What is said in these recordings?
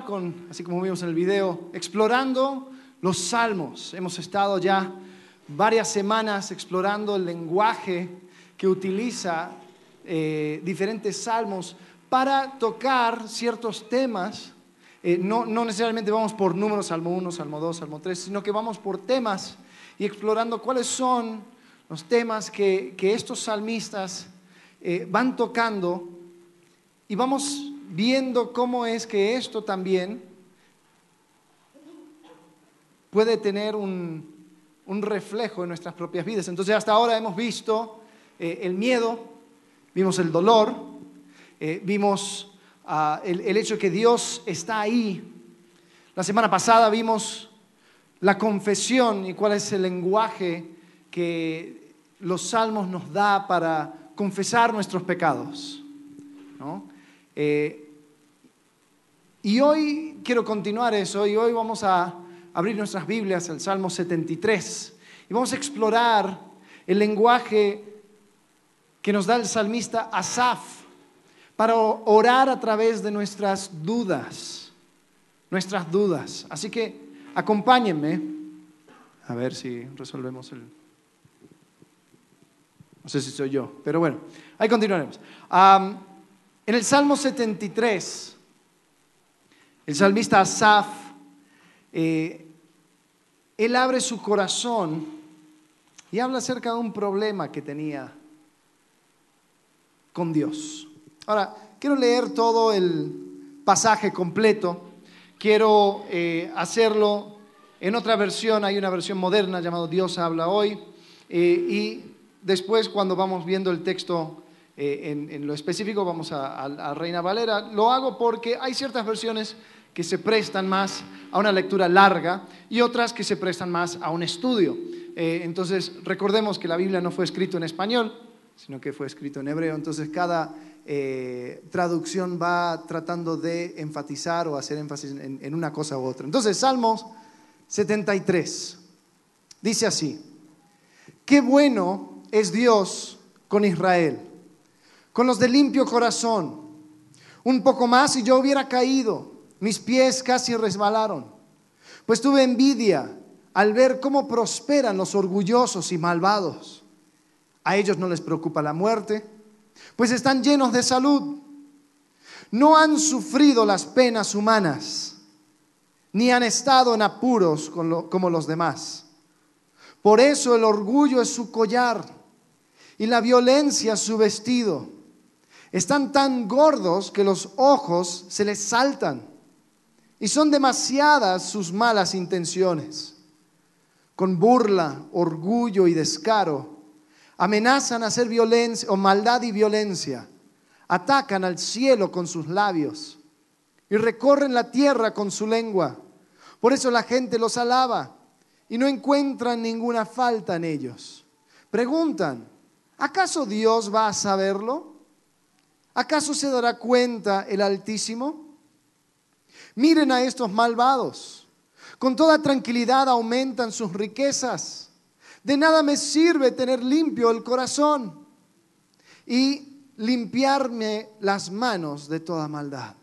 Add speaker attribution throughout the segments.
Speaker 1: con, así como vimos en el video, explorando los salmos. Hemos estado ya varias semanas explorando el lenguaje que utiliza eh, diferentes salmos para tocar ciertos temas. Eh, no, no, necesariamente vamos por números, Salmo 1, Salmo 2, Salmo 3, sino que vamos por temas y explorando cuáles son los temas que, que estos salmistas eh, van tocando y vamos viendo cómo es que esto también puede tener un, reflejo en nuestras propias vidas. Entonces hasta ahora hemos visto eh, el miedo, vimos el dolor, eh, vimos ah, el, el hecho que Dios está ahí. La semana pasada vimos la confesión y cuál es el lenguaje que los salmos nos da para confesar nuestros pecados. ¿no? Eh, y hoy quiero continuar eso y hoy vamos a abrir nuestras Biblias al Salmo 73 y vamos a explorar el lenguaje que nos da el salmista Asaf para orar a través de nuestras dudas, nuestras dudas. Así que acompáñenme a ver si resolvemos el... No sé si soy yo, pero bueno, ahí continuaremos. En el Salmo 73, el salmista Asaf, eh, él abre su corazón y habla acerca de un problema que tenía con Dios. Ahora, quiero leer todo el pasaje completo, quiero eh, hacerlo en otra versión, hay una versión moderna llamada Dios habla hoy, eh, y después cuando vamos viendo el texto eh, en, lo específico vamos a, Reina Valera. Lo hago porque hay ciertas versiones que se prestan más a una lectura larga y otras que se prestan más a un estudio. Eh, entonces, recordemos que la Biblia no fue escrita en español, sino que fue escrito en hebreo. Entonces, cada eh, traducción va tratando de enfatizar o hacer énfasis en, en una cosa u otra. Entonces, Salmos 73 dice así, qué bueno es Dios con Israel con los de limpio corazón. Un poco más y yo hubiera caído, mis pies casi resbalaron, pues tuve envidia al ver cómo prosperan los orgullosos y malvados. A ellos no les preocupa la muerte, pues están llenos de salud. No han sufrido las penas humanas, ni han estado en apuros como los demás. Por eso el orgullo es su collar y la violencia su vestido están tan gordos que los ojos se les saltan y son demasiadas sus malas intenciones. Con burla, orgullo y descaro, amenazan hacer violencia o maldad y violencia, atacan al cielo con sus labios y recorren la tierra con su lengua. Por eso la gente los alaba y no encuentran ninguna falta en ellos. Preguntan, ¿acaso Dios va a saberlo? ¿Acaso se dará cuenta el Altísimo? Miren a estos malvados. Con toda tranquilidad aumentan sus riquezas. De nada me sirve tener limpio el corazón y limpiarme las manos de toda maldad.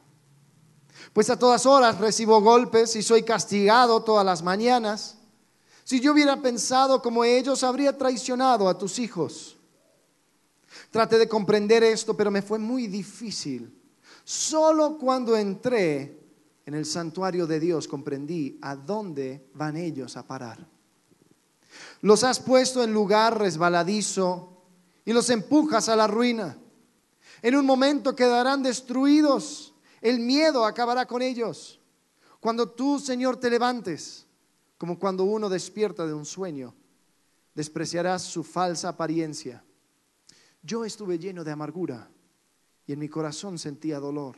Speaker 1: Pues a todas horas recibo golpes y soy castigado todas las mañanas. Si yo hubiera pensado como ellos, habría traicionado a tus hijos. Traté de comprender esto, pero me fue muy difícil. Solo cuando entré en el santuario de Dios comprendí a dónde van ellos a parar. Los has puesto en lugar resbaladizo y los empujas a la ruina. En un momento quedarán destruidos. El miedo acabará con ellos. Cuando tú, Señor, te levantes, como cuando uno despierta de un sueño, despreciarás su falsa apariencia yo estuve lleno de amargura y en mi corazón sentía dolor.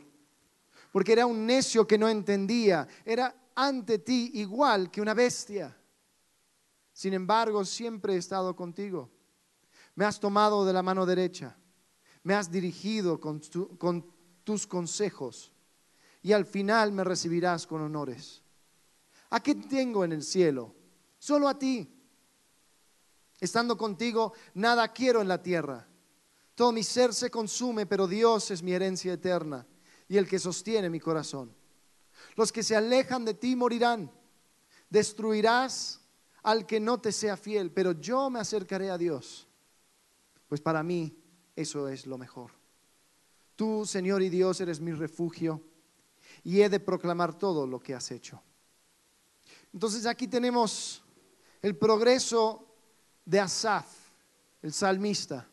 Speaker 1: Porque era un necio que no entendía, era ante ti igual que una bestia. Sin embargo, siempre he estado contigo. Me has tomado de la mano derecha, me has dirigido con, tus consejos y al final me recibirás con honores. ¿A qué tengo en el cielo? Solo a ti. Estando contigo, nada quiero en la tierra. Todo mi ser se consume, pero Dios es mi herencia eterna y el que sostiene mi corazón. Los que se alejan de ti morirán. Destruirás al que no te sea fiel, pero yo me acercaré a Dios. Pues para mí eso es lo mejor. Tú, Señor y Dios, eres mi refugio y he de proclamar todo lo que has hecho. Entonces aquí tenemos el progreso de Asaf, el salmista,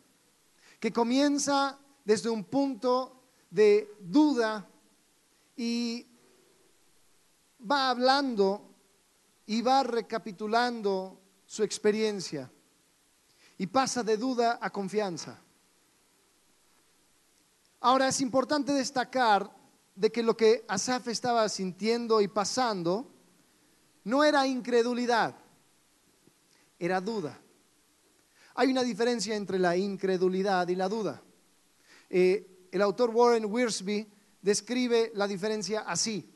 Speaker 1: que comienza desde un punto de duda y va hablando y va recapitulando su experiencia y pasa de duda a confianza. Ahora es importante destacar de que lo que Asaf estaba sintiendo y pasando no era incredulidad, era duda. Hay una diferencia entre la incredulidad y la duda. Eh, el autor Warren Wiersbe describe la diferencia así.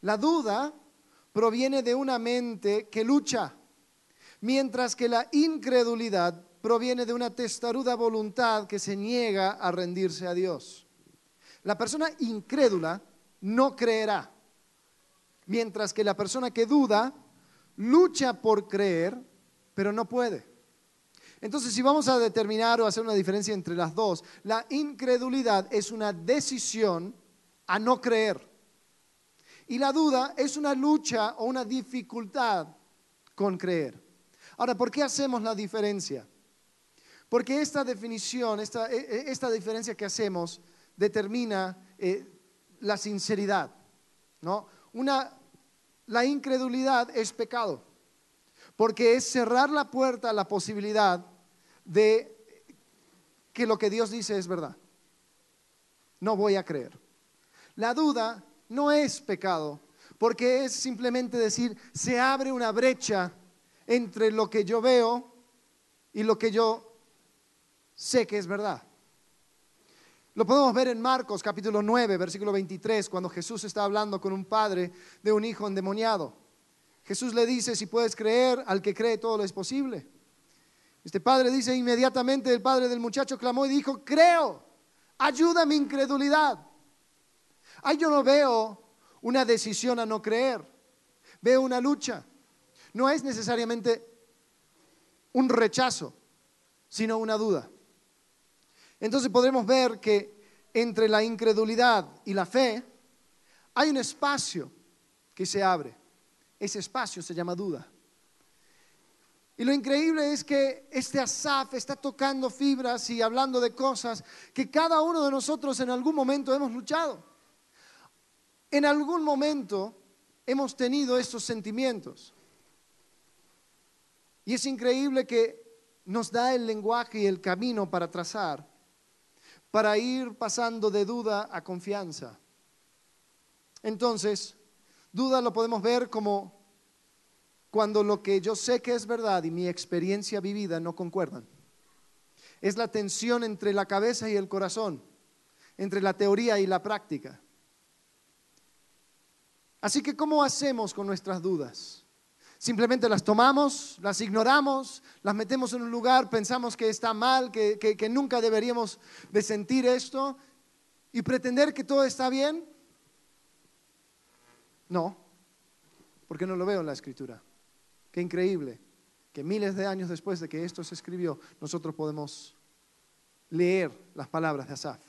Speaker 1: La duda proviene de una mente que lucha, mientras que la incredulidad proviene de una testaruda voluntad que se niega a rendirse a Dios. La persona incrédula no creerá, mientras que la persona que duda lucha por creer, pero no puede. Entonces, si vamos a determinar o hacer una diferencia entre las dos, la incredulidad es una decisión a no creer. Y la duda es una lucha o una dificultad con creer. Ahora, ¿por qué hacemos la diferencia? Porque esta definición, esta, e, e, esta diferencia que hacemos determina eh, la sinceridad. ¿no? Una, la incredulidad es pecado, porque es cerrar la puerta a la posibilidad de que lo que Dios dice es verdad. No voy a creer. La duda no es pecado, porque es simplemente decir, se abre una brecha entre lo que yo veo y lo que yo sé que es verdad. Lo podemos ver en Marcos capítulo 9, versículo 23, cuando Jesús está hablando con un padre de un hijo endemoniado. Jesús le dice, si puedes creer, al que cree todo lo es posible. Este padre dice inmediatamente, el padre del muchacho clamó y dijo, creo, ayuda mi incredulidad. Ahí yo no veo una decisión a no creer, veo una lucha. No es necesariamente un rechazo, sino una duda. Entonces podremos ver que entre la incredulidad y la fe hay un espacio que se abre. Ese espacio se llama duda. Y lo increíble es que este Asaf está tocando fibras y hablando de cosas que cada uno de nosotros en algún momento hemos luchado. En algún momento hemos tenido estos sentimientos. Y es increíble que nos da el lenguaje y el camino para trazar para ir pasando de duda a confianza. Entonces, duda lo podemos ver como cuando lo que yo sé que es verdad y mi experiencia vivida no concuerdan. Es la tensión entre la cabeza y el corazón, entre la teoría y la práctica. Así que, ¿cómo hacemos con nuestras dudas? Simplemente las tomamos, las ignoramos, las metemos en un lugar, pensamos que está mal, que, nunca deberíamos de sentir esto y pretender que todo está bien. No, porque no lo veo en la escritura. Qué increíble que miles de años después de que esto se escribió, nosotros podemos leer las palabras de Asaf.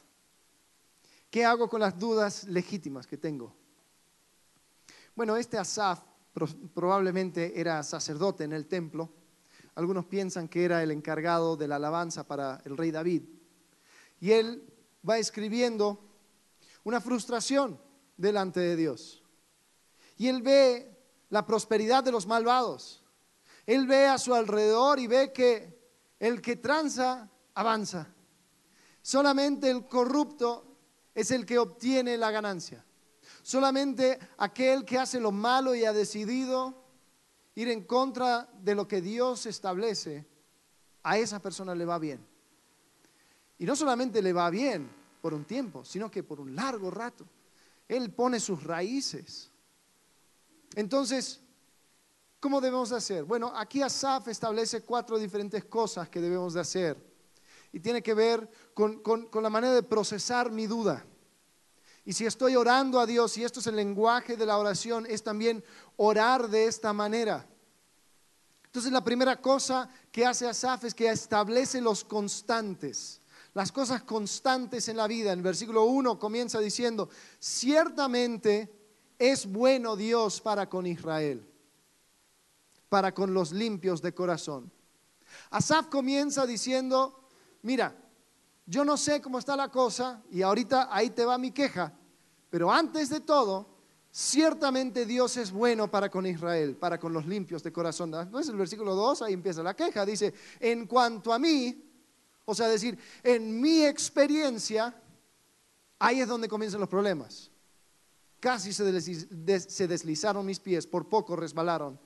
Speaker 1: ¿Qué hago con las dudas legítimas que tengo? Bueno, este Asaf probablemente era sacerdote en el templo. Algunos piensan que era el encargado de la alabanza para el rey David. Y él va escribiendo una frustración delante de Dios. Y él ve la prosperidad de los malvados. Él ve a su alrededor y ve que el que tranza avanza. Solamente el corrupto es el que obtiene la ganancia. Solamente aquel que hace lo malo y ha decidido ir en contra de lo que Dios establece, a esa persona le va bien. Y no solamente le va bien por un tiempo, sino que por un largo rato. Él pone sus raíces. Entonces, ¿cómo debemos hacer? Bueno, aquí Asaf establece cuatro diferentes cosas que debemos de hacer. Y tiene que ver con, con la manera de procesar mi duda. Y si estoy orando a Dios, y esto es el lenguaje de la oración, es también orar de esta manera. Entonces la primera cosa que hace Asaf es que establece los constantes, las cosas constantes en la vida. En versículo 1 comienza diciendo, ciertamente es bueno Dios para con Israel, para con los limpios de corazón. Asaf comienza diciendo, mira, yo no sé cómo está la cosa y ahorita ahí te va mi queja, pero antes de todo, ciertamente Dios es bueno para con Israel, para con los limpios de corazón. Entonces el versículo 2, ahí empieza la queja, dice, en cuanto a mí, o sea, decir, en mi experiencia, ahí es donde comienzan los problemas. Casi se deslizaron mis pies, por poco resbalaron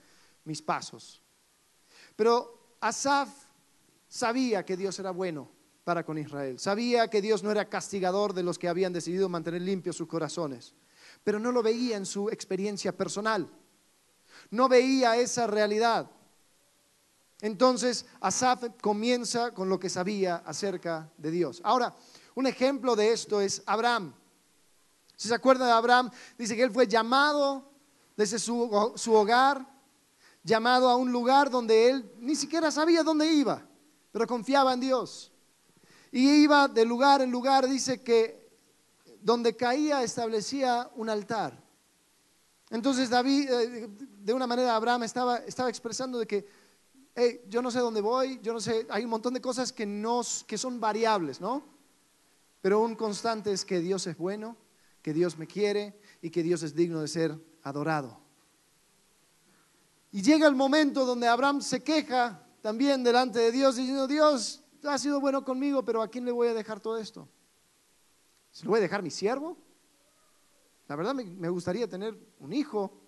Speaker 1: mis pasos. Pero Asaf sabía que Dios era bueno para con Israel. Sabía que Dios no era castigador de los que habían decidido mantener limpios sus corazones, pero no lo veía en su experiencia personal. No veía esa realidad. Entonces Asaf comienza con lo que sabía acerca de Dios. Ahora, un ejemplo de esto es Abraham. Si se acuerda de Abraham, dice que él fue llamado desde su, su hogar llamado a un lugar donde él ni siquiera sabía dónde iba, pero confiaba en Dios. Y iba de lugar en lugar, dice que donde caía establecía un altar. Entonces David, eh, de una manera Abraham estaba, estaba expresando de que yo no sé dónde voy, yo no sé, hay un montón de cosas que, no, que son variables, ¿no? Pero un constante es que Dios es bueno, que Dios me quiere y que Dios es digno de ser adorado. Y llega el momento donde Abraham se queja también delante de Dios diciendo, Dios, ha sido bueno conmigo, pero ¿a quién le voy a dejar todo esto? ¿Se lo voy a dejar mi siervo? La verdad me, gustaría tener un hijo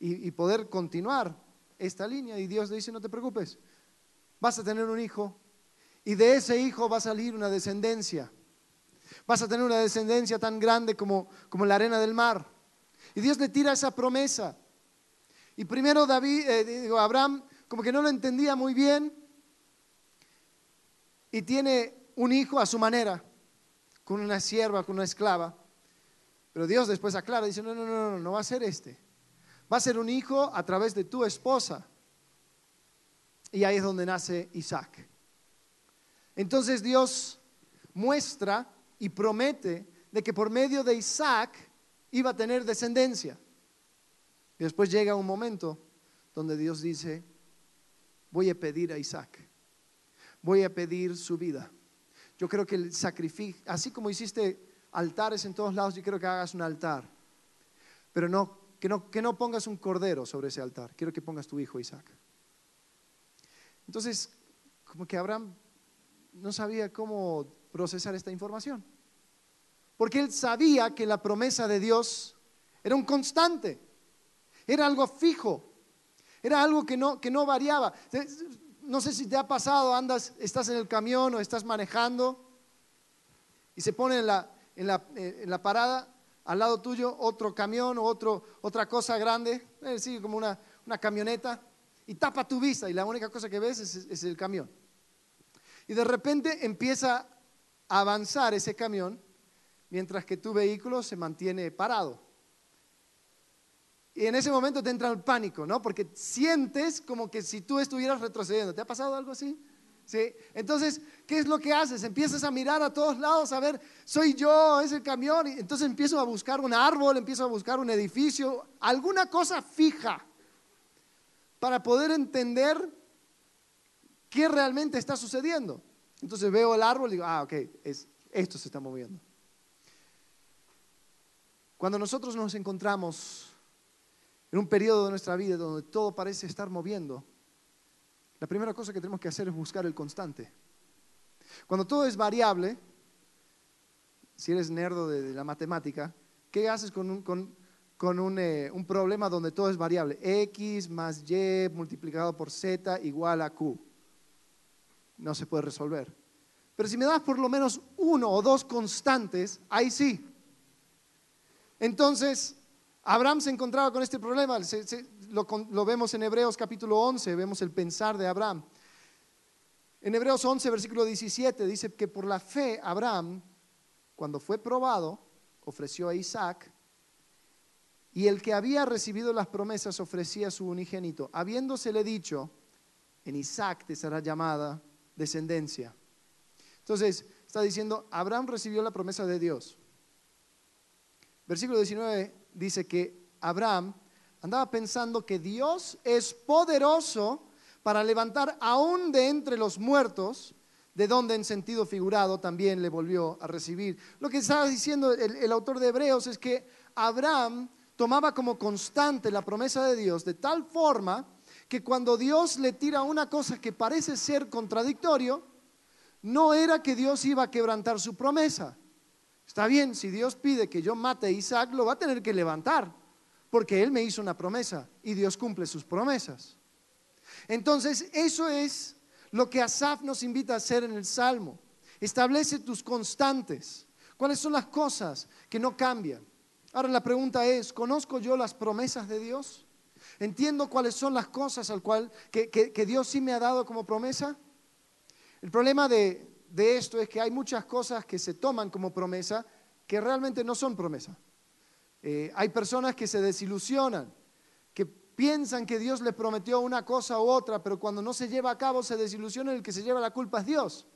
Speaker 1: y, y poder continuar esta línea. Y Dios le dice, no te preocupes, vas a tener un hijo y de ese hijo va a salir una descendencia. Vas a tener una descendencia tan grande como, como la arena del mar. Y Dios le tira esa promesa. Y primero David, eh, Abraham como que no lo entendía muy bien y tiene un hijo a su manera, con una sierva, con una esclava. Pero Dios después aclara, dice, no, no, no, no, no va a ser este. Va a ser un hijo a través de tu esposa. Y ahí es donde nace Isaac. Entonces Dios muestra y promete de que por medio de Isaac iba a tener descendencia. Y después llega un momento donde Dios dice, voy a pedir a Isaac, voy a pedir su vida. Yo creo que el sacrificio, así como hiciste altares en todos lados, yo quiero que hagas un altar, pero no que, no, que no pongas un cordero sobre ese altar, quiero que pongas tu hijo Isaac. Entonces, como que Abraham no sabía cómo procesar esta información, porque él sabía que la promesa de Dios era un constante. Era algo fijo. Era algo que no, que no variaba. No sé si te ha pasado, andas, estás en el camión o estás manejando y se pone en la, en la, eh, en la parada al lado tuyo otro camión o otro, otra cosa grande, es como una, una, camioneta, y tapa tu vista y la única cosa que ves es, es el camión. Y de repente empieza avanzar ese camión mientras que tu vehículo se mantiene parado. Y en ese momento te entra el pánico, ¿no? Porque sientes como que si tú estuvieras retrocediendo. ¿Te ha pasado algo así? ¿Sí? Entonces, ¿qué es lo que haces? Empiezas a mirar a todos lados, a ver, soy yo, es el camión. Y entonces empiezo a buscar un árbol, empiezo a buscar un edificio, alguna cosa fija para poder entender qué realmente está sucediendo. Entonces veo el árbol y digo, ah, ok, es, esto se está moviendo. Cuando nosotros nos encontramos en un periodo de nuestra vida donde todo parece estar moviendo, la primera cosa que tenemos que hacer es buscar el constante. Cuando todo es variable, si eres nerdo de, la matemática, ¿qué haces con, un, eh, un, problema donde todo es variable? X más Y multiplicado por Z igual a Q. No se puede resolver. Pero si me das por lo menos uno o dos constantes, ahí sí. Entonces, Abraham se encontraba con este problema, lo, vemos en Hebreos capítulo 11, vemos el pensar de Abraham. En Hebreos 11, versículo 17, dice que por la fe Abraham, cuando fue probado, ofreció a Isaac, y el que había recibido las promesas ofrecía a su unigénito, habiéndosele dicho, en Isaac te será llamada descendencia. Entonces, está diciendo, Abraham recibió la promesa de Dios. Versículo 19 dice que Abraham andaba pensando que Dios es poderoso para levantar aún de entre los muertos, de donde en sentido figurado también le volvió a recibir. Lo que estaba diciendo el, el autor de Hebreos es que Abraham tomaba como constante la promesa de Dios de tal forma que cuando Dios le tira una cosa que parece ser contradictorio, no era que Dios iba a quebrantar su promesa. Está bien, si Dios pide que yo mate a Isaac, lo va a tener que levantar, porque Él me hizo una promesa y Dios cumple sus promesas. Entonces, eso es lo que Asaf nos invita a hacer en el Salmo. Establece tus constantes. ¿Cuáles son las cosas que no cambian? Ahora la pregunta es, ¿conozco yo las promesas de Dios? ¿Entiendo cuáles son las cosas al cual, que, que, Dios sí me ha dado como promesa? El problema de, de esto es que hay muchas cosas que se toman como promesa que realmente no son promesa. Eh, hay personas que se desilusionan, que piensan que Dios les prometió una cosa u otra, pero cuando no se lleva a cabo se desilusionan y el que se lleva la culpa es Dios.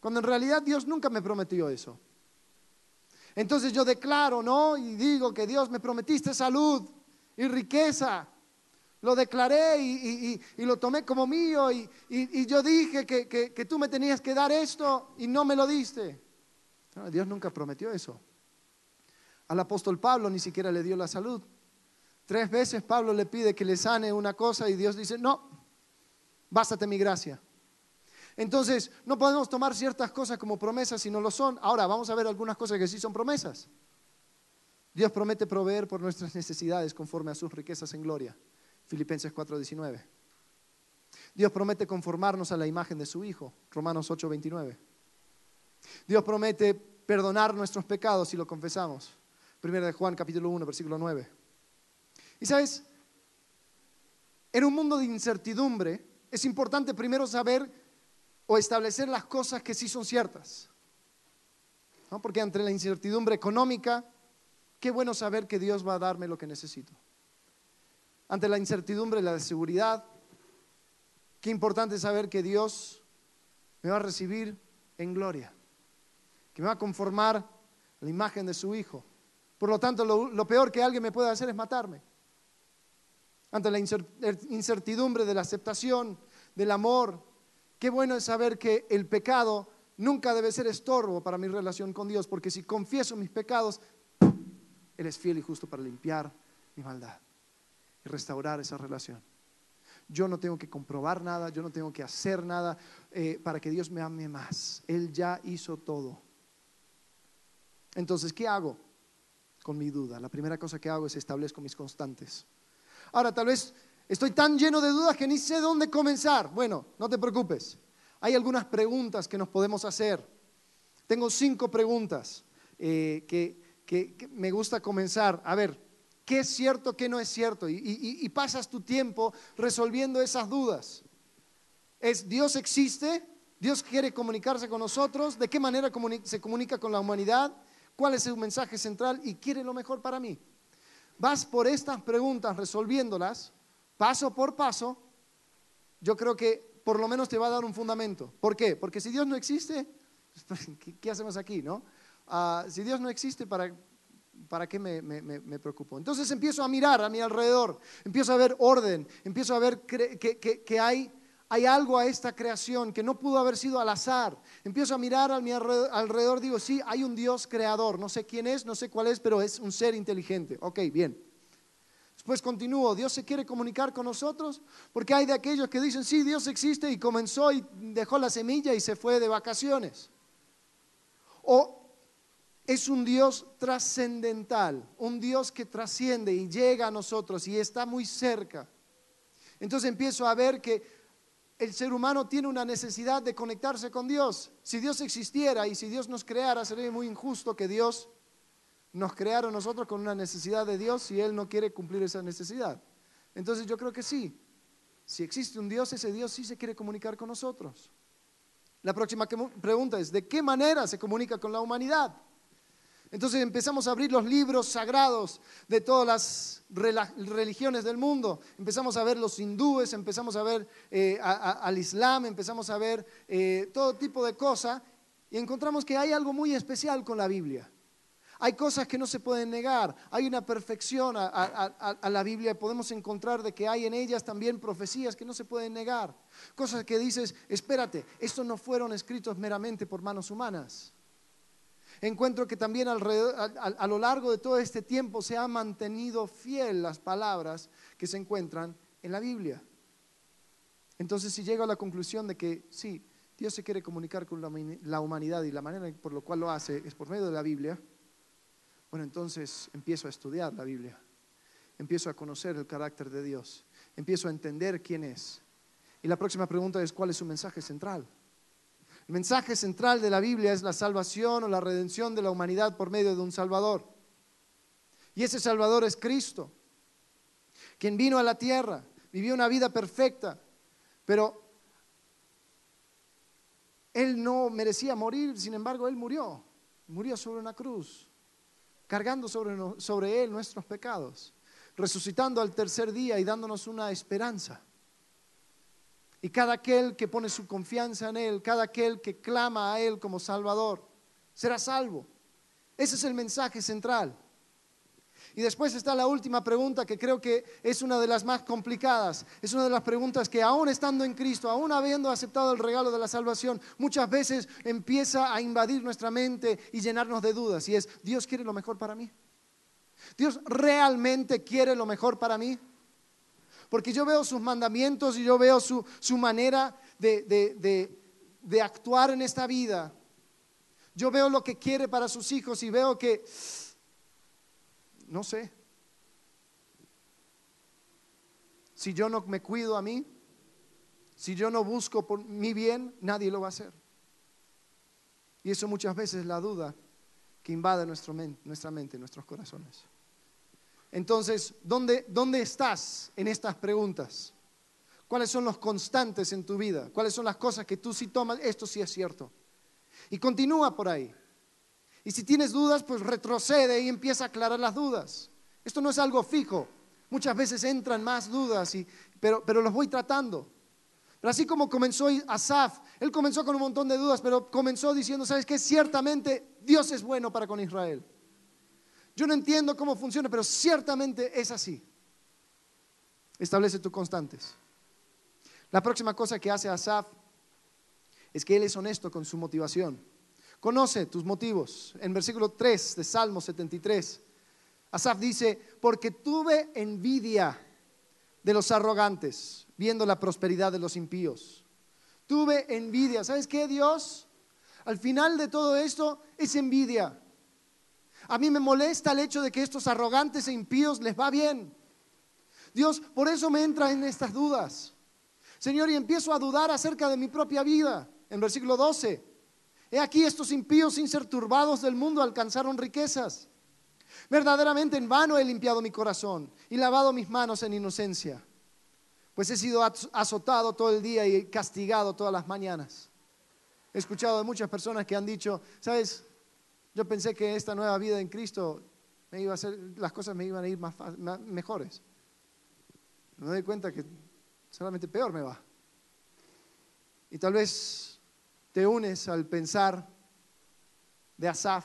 Speaker 1: Cuando en realidad Dios nunca me prometió eso. Entonces yo declaro, ¿no? Y digo que Dios me prometiste salud y riqueza. Lo declaré y, lo tomé como mío y, yo dije que, que, tú me tenías que dar esto y no me lo diste. Dios nunca prometió eso. Al apóstol Pablo ni siquiera le dio la salud. Tres veces Pablo le pide que le sane una cosa y Dios dice, no, bástate mi gracia. Entonces, no podemos tomar ciertas cosas como promesas si no lo son. Ahora, vamos a ver algunas cosas que sí son promesas. Dios promete proveer por nuestras necesidades conforme a sus riquezas en gloria. Filipenses 4:19. Dios promete conformarnos a la imagen de su Hijo. Romanos 8:29. Dios promete perdonar nuestros pecados si lo confesamos. Primera de Juan capítulo 1, versículo 9. Y sabes, en un mundo de incertidumbre es importante primero saber o establecer las cosas que sí son ciertas. ¿No? Porque ante la incertidumbre económica, qué bueno saber que Dios va a darme lo que necesito. Ante la incertidumbre la seguridad, qué importante saber que Dios me va a recibir en gloria, que me va a conformar a la imagen de su Hijo. Por lo tanto, lo, lo peor que alguien me puede hacer es matarme. Ante la incertidumbre de la aceptación, del amor, Qué bueno es saber que el pecado nunca debe ser estorbo para mi relación con Dios, porque si confieso mis pecados, Él es fiel y justo para limpiar mi maldad y restaurar esa relación. Yo no tengo que comprobar nada, yo no tengo que hacer nada eh, para que Dios me ame más. Él ya hizo todo. Entonces, ¿qué hago con mi duda? La primera cosa que hago es establezco mis constantes. Ahora, tal vez Estoy tan lleno de dudas que ni sé dónde comenzar. Bueno, no te preocupes. Hay algunas preguntas que nos podemos hacer. Tengo cinco preguntas eh, que, me gusta comenzar. A ver, ¿qué es cierto, qué no es cierto? Y, pasas tu tiempo resolviendo esas dudas. ¿Es Dios existe? ¿Dios quiere comunicarse con nosotros? ¿De qué manera se comunica con la humanidad? ¿Cuál es su mensaje central? ¿Y quiere lo mejor para mí? Vas por estas preguntas resolviéndolas paso por paso, yo creo que por lo menos te va a dar un fundamento. ¿Por qué? Porque si Dios no existe, ¿qué, hacemos aquí? No? Ah, si Dios no existe, ¿para, para qué me, me, preocupo? Entonces empiezo a mirar a mi alrededor, empiezo a ver orden, empiezo a ver que, hay algo a esta creación que no pudo haber sido al azar. Empiezo a mirar a mi alrededor, alrededor, digo, sí, hay un Dios creador, no sé quién es, no sé cuál es, pero es un ser inteligente. Ok, bien. Después continúo, Dios se quiere comunicar con nosotros, porque hay de aquellos que dicen, sí, Dios existe y comenzó y dejó la semilla y se fue de vacaciones. O es un Dios trascendental, un Dios que trasciende y llega a nosotros y está muy cerca. Entonces empiezo a ver que el ser humano tiene una necesidad de conectarse con Dios. Si Dios existiera y si Dios nos creara, sería muy injusto que Dios nos crearon nosotros con una necesidad de Dios y Él no quiere cumplir esa necesidad. Entonces yo creo que sí. Si existe un Dios, ese Dios sí se quiere comunicar con nosotros. La próxima pregunta es, ¿de qué manera se comunica con la humanidad? Entonces empezamos a abrir los libros sagrados de todas las religiones del mundo. Empezamos a ver los hindúes, empezamos a ver eh, al Islam, empezamos a ver eh, todo tipo de cosas y encontramos que hay algo muy especial con la Biblia. Hay cosas que no se pueden negar, hay una perfección a, a, la Biblia, podemos encontrar de que hay en ellas también profecías que no se pueden negar, cosas que dices, espérate, estos no fueron escritos meramente por manos humanas, encuentro que también a, lo largo de todo este tiempo se han mantenido fiel las palabras que se encuentran en la Biblia. Entonces, si llego a la conclusión de que sí, Dios se quiere comunicar con la humanidad y la manera por la cual lo hace es por medio de la Biblia, bueno, entonces empiezo a estudiar la Biblia, empiezo a conocer el carácter de Dios, empiezo a entender quién es. Y la próxima pregunta es, ¿cuál es su mensaje central? El mensaje central de la Biblia es la salvación o la redención de la humanidad por medio de un Salvador. Y ese Salvador es Cristo, quien vino a la tierra, vivió una vida perfecta, pero Él no merecía morir, sin embargo, Él murió. Murió sobre una cruz, cargando sobre, Él nuestros pecados, resucitando al tercer día y dándonos una esperanza. Y cada aquel que pone su confianza en Él, cada aquel que clama a Él como Salvador, será salvo. Ese es el mensaje central. Y después está la última pregunta que creo que es una de las más complicadas. Es una de las preguntas que aún estando en Cristo, aún habiendo aceptado el regalo de la salvación, muchas veces empieza a invadir nuestra mente y llenarnos de dudas. Y es, ¿Dios quiere lo mejor para mí? ¿Dios realmente quiere lo mejor para mí? Porque yo veo sus mandamientos y yo veo su, manera de, de actuar en esta vida. Yo veo lo que quiere para sus hijos y veo que, no sé, si yo no me cuido a mí, si yo no busco por mi bien, nadie lo va a hacer. Y eso muchas veces es la duda que invade nuestra mente, nuestros corazones. Entonces, ¿dónde, ¿dónde estás en estas preguntas? ¿Cuáles son los constantes en tu vida? ¿Cuáles son las cosas que tú sí tomas? Esto sí es cierto. Y continúa por ahí. Y si tienes dudas, pues retrocede y empieza a aclarar las dudas. Esto no es algo fijo. Muchas veces entran más dudas, y, pero, pero los voy tratando. Pero así como comenzó Asaf, él comenzó con un montón de dudas, pero comenzó diciendo, ¿sabes qué? Ciertamente Dios es bueno para con Israel. Yo no entiendo cómo funciona, pero ciertamente es así. Establece tus constantes. La próxima cosa que hace Asaf es que él es honesto con su motivación. Conoce tus motivos. En versículo 3 de Salmo 73, Asaf dice, porque tuve envidia de los arrogantes, viendo la prosperidad de los impíos. Tuve envidia. ¿Sabes qué, Dios? Al final de todo esto es envidia. A mí me molesta el hecho de que estos arrogantes e impíos les va bien. Dios, por eso me entra en estas dudas. Señor, y empiezo a dudar acerca de mi propia vida. En versículo 12, he aquí estos impíos sin ser turbados del mundo alcanzaron riquezas. Verdaderamente en vano he limpiado mi corazón y lavado mis manos en inocencia, pues he sido azotado todo el día y castigado todas las mañanas. He escuchado de muchas personas que han dicho, sabes, yo pensé que esta nueva vida en Cristo me iba a hacer, las cosas me iban a ir más, mejores. Me doy cuenta que solamente peor me va. Y tal vez te unes al pensar de Asaf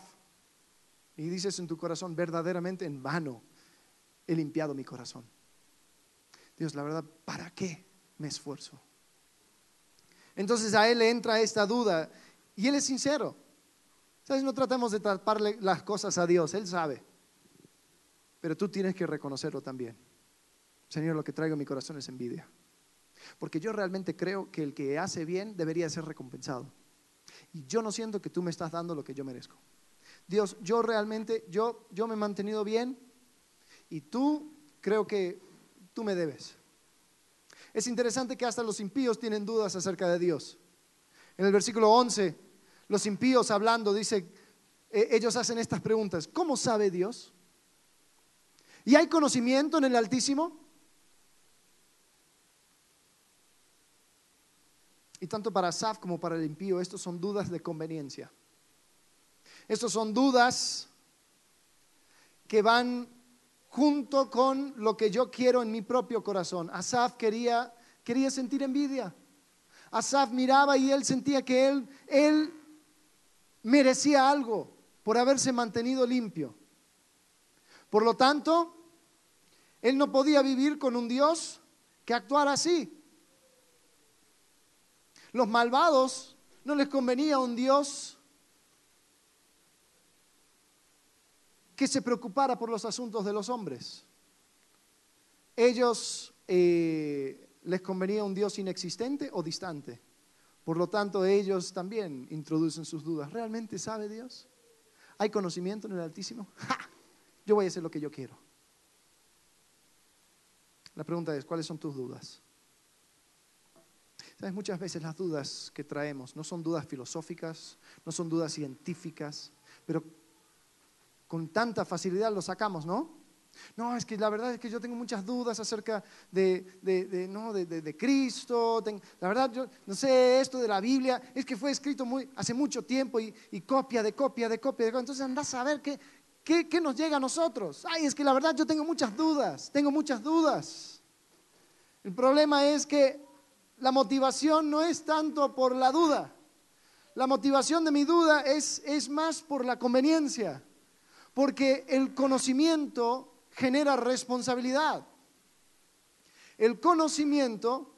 Speaker 1: y dices en tu corazón, verdaderamente en vano he limpiado mi corazón. Dios, la verdad, ¿para qué me esfuerzo? Entonces a él le entra esta duda y él es sincero. No tratemos de taparle las cosas a Dios, Él sabe. Pero tú tienes que reconocerlo también. Señor, lo que traigo en mi corazón es envidia. Porque yo realmente creo que el que hace bien debería ser recompensado. Y yo no siento que tú me estás dando lo que yo merezco. Dios, yo realmente, yo, yo me he mantenido bien y tú creo que tú me debes. Es interesante que hasta los impíos tienen dudas acerca de Dios. En el versículo 11 los impíos hablando, dice, eh, ellos hacen estas preguntas. ¿Cómo sabe Dios? ¿Y hay conocimiento en el Altísimo? Y tanto para Asaf como para el impío, estos son dudas de conveniencia. Estos son dudas que van junto con lo que yo quiero en mi propio corazón. Asaf quería, quería sentir envidia. Asaf miraba y él sentía que él, él merecía algo por haberse mantenido limpio. Por lo tanto, él no podía vivir con un Dios que actuara así. Los malvados no les convenía un Dios que se preocupara por los asuntos de los hombres. Ellos eh, les convenía un Dios inexistente o distante. Por lo tanto, ellos también introducen sus dudas. ¿Realmente sabe Dios? ¿Hay conocimiento en el Altísimo? Yo voy a hacer lo que yo quiero. La pregunta es, ¿cuáles son tus dudas? ¿Sabes? Muchas veces las dudas que traemos no son dudas filosóficas, no son dudas científicas, pero con tanta facilidad lo sacamos, ¿no? No, es que la verdad es que yo tengo muchas dudas acerca de, ¿no? de, Cristo. la verdad, yo no sé esto de la Biblia. Es que fue escrito muy, hace mucho tiempo y, copia de copia de copia de copia. Entonces andás a ver qué, qué nos llega a nosotros. Ay, es que la verdad yo tengo muchas dudas. Tengo muchas dudas. El problema es que la motivación no es tanto por la duda. La motivación de mi duda es, es más por la conveniencia. Porque el conocimiento genera responsabilidad. El conocimiento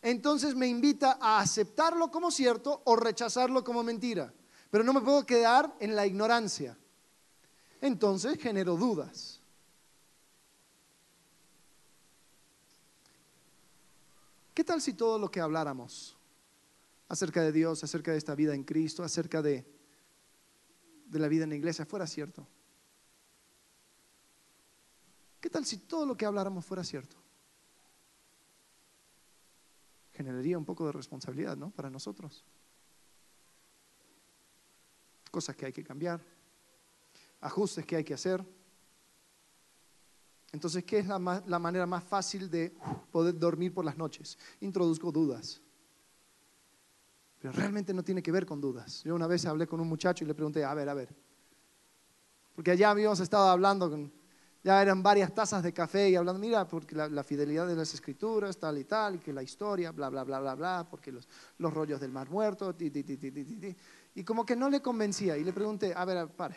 Speaker 1: entonces me invita a aceptarlo como cierto o rechazarlo como mentira. Pero no me puedo quedar en la ignorancia. Entonces genero dudas. ¿Qué tal si todo lo que habláramos acerca de Dios, acerca de esta vida en Cristo, acerca de, de la vida en la iglesia fuera cierto? ¿Qué tal si todo lo que habláramos fuera cierto? Generaría un poco de responsabilidad, ¿no? Para nosotros. Cosas que hay que cambiar, ajustes que hay que hacer. Entonces, ¿qué es la, manera más fácil de poder dormir por las noches? Introduzco dudas. Pero realmente no tiene que ver con dudas. Yo una vez hablé con un muchacho y le pregunté, a ver, a ver. Porque allá habíamos estado hablando con, ya eran varias tazas de café y hablando, mira, porque la, fidelidad de las escrituras, tal y tal, y que la historia, bla, bla, bla, bla, bla, porque los, los rollos del mar muerto, ti, ti, ti, y como que no le convencía. Y le pregunté, a ver, pare,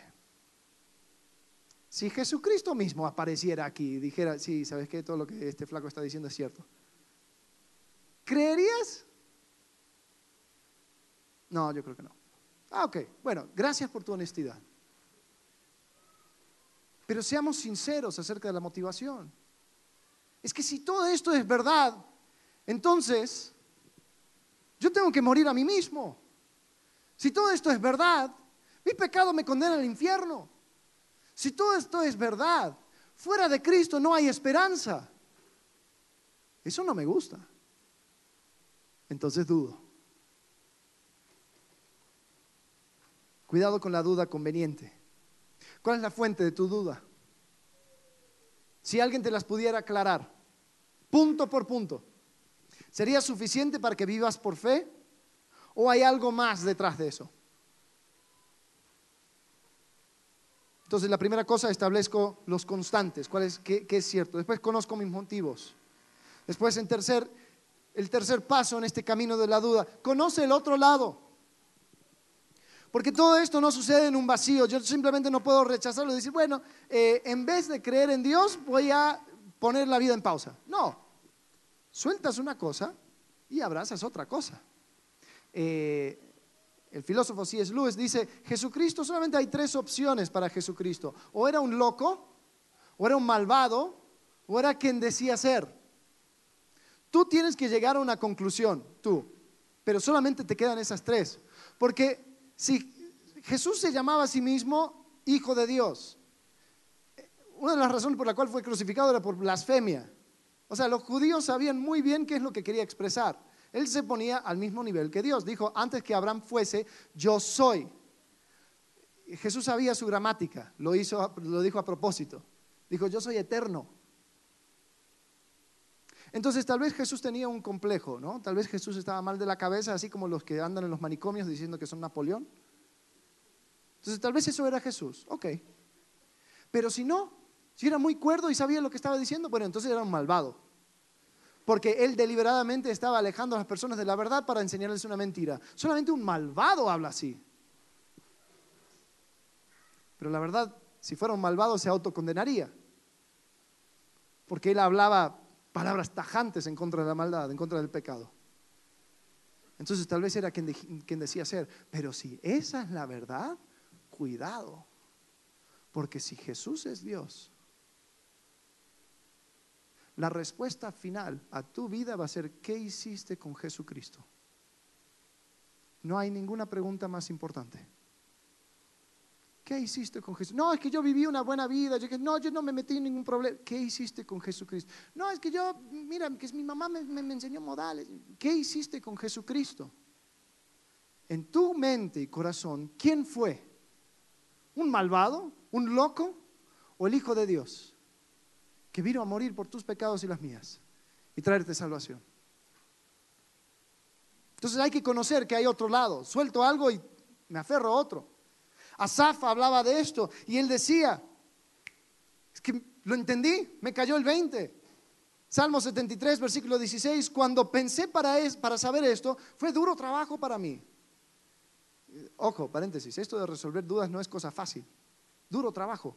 Speaker 1: si Jesucristo mismo apareciera aquí y dijera, sí, ¿sabes qué? Todo lo que este flaco está diciendo es cierto. ¿Creerías? No, yo creo que no. Ah, ok. Bueno, gracias por tu honestidad. Pero seamos sinceros acerca de la motivación. Es que si todo esto es verdad, entonces yo tengo que morir a mí mismo. Si todo esto es verdad, mi pecado me condena al infierno. Si todo esto es verdad, fuera de Cristo no hay esperanza. Eso no me gusta. Entonces dudo. Cuidado con la duda conveniente. ¿Cuál es la fuente de tu duda? Si alguien te las pudiera aclarar, punto por punto, ¿sería suficiente para que vivas por fe? ¿O hay algo más detrás de eso? Entonces, la primera cosa, establezco los constantes, cuál es, qué, es cierto. Después conozco mis motivos. Después, en tercer, el tercer paso en este camino de la duda, conoce el otro lado. Porque todo esto no sucede en un vacío. Yo simplemente no puedo rechazarlo y decir, bueno, eh, en vez de creer en Dios, voy a poner la vida en pausa. No. Sueltas una cosa y abrazas otra cosa. Eh, el filósofo C.S. Lewis dice, Jesucristo, solamente hay tres opciones para Jesucristo. O era un loco, o era un malvado, o era quien decía ser. Tú tienes que llegar a una conclusión, tú, pero solamente te quedan esas tres. Porque si Jesús se llamaba a sí mismo Hijo de Dios, una de las razones por la cual fue crucificado era por blasfemia. O sea, los judíos sabían muy bien qué es lo que quería expresar. Él se ponía al mismo nivel que Dios. Dijo, antes que Abraham fuese, yo soy. Jesús sabía su gramática, lo, hizo, lo dijo a propósito. Dijo, yo soy eterno. Entonces tal vez Jesús tenía un complejo, ¿no? Tal vez Jesús estaba mal de la cabeza, así como los que andan en los manicomios diciendo que son Napoleón. Entonces tal vez eso era Jesús, ok. Pero si no, si era muy cuerdo y sabía lo que estaba diciendo, bueno, entonces era un malvado. Porque él deliberadamente estaba alejando a las personas de la verdad para enseñarles una mentira. Solamente un malvado habla así. Pero la verdad, si fuera un malvado, se autocondenaría. Porque él hablaba palabras tajantes en contra de la maldad, en contra del pecado. Entonces tal vez era quien, decía ser. Pero si esa es la verdad, cuidado. Porque si Jesús es Dios, la respuesta final a tu vida va a ser, ¿qué hiciste con Jesucristo? No hay ninguna pregunta más importante. ¿Qué hiciste con Jesús? No, es que yo viví una buena vida. Yo, no, yo no me metí en ningún problema. ¿Qué hiciste con Jesucristo? No, es que yo, mira, que mi mamá me, me enseñó modales. ¿Qué hiciste con Jesucristo? En tu mente y corazón, ¿quién fue? ¿Un malvado? ¿Un loco? ¿O el Hijo de Dios? Que vino a morir por tus pecados y las mías y traerte salvación. Entonces hay que conocer que hay otro lado. Suelto algo y me aferro a otro. Asaf hablaba de esto y él decía, es que lo entendí, me cayó el 20. Salmo 73, versículo 16, cuando pensé para, para saber esto, fue duro trabajo para mí. Ojo, paréntesis, esto de resolver dudas no es cosa fácil, duro trabajo.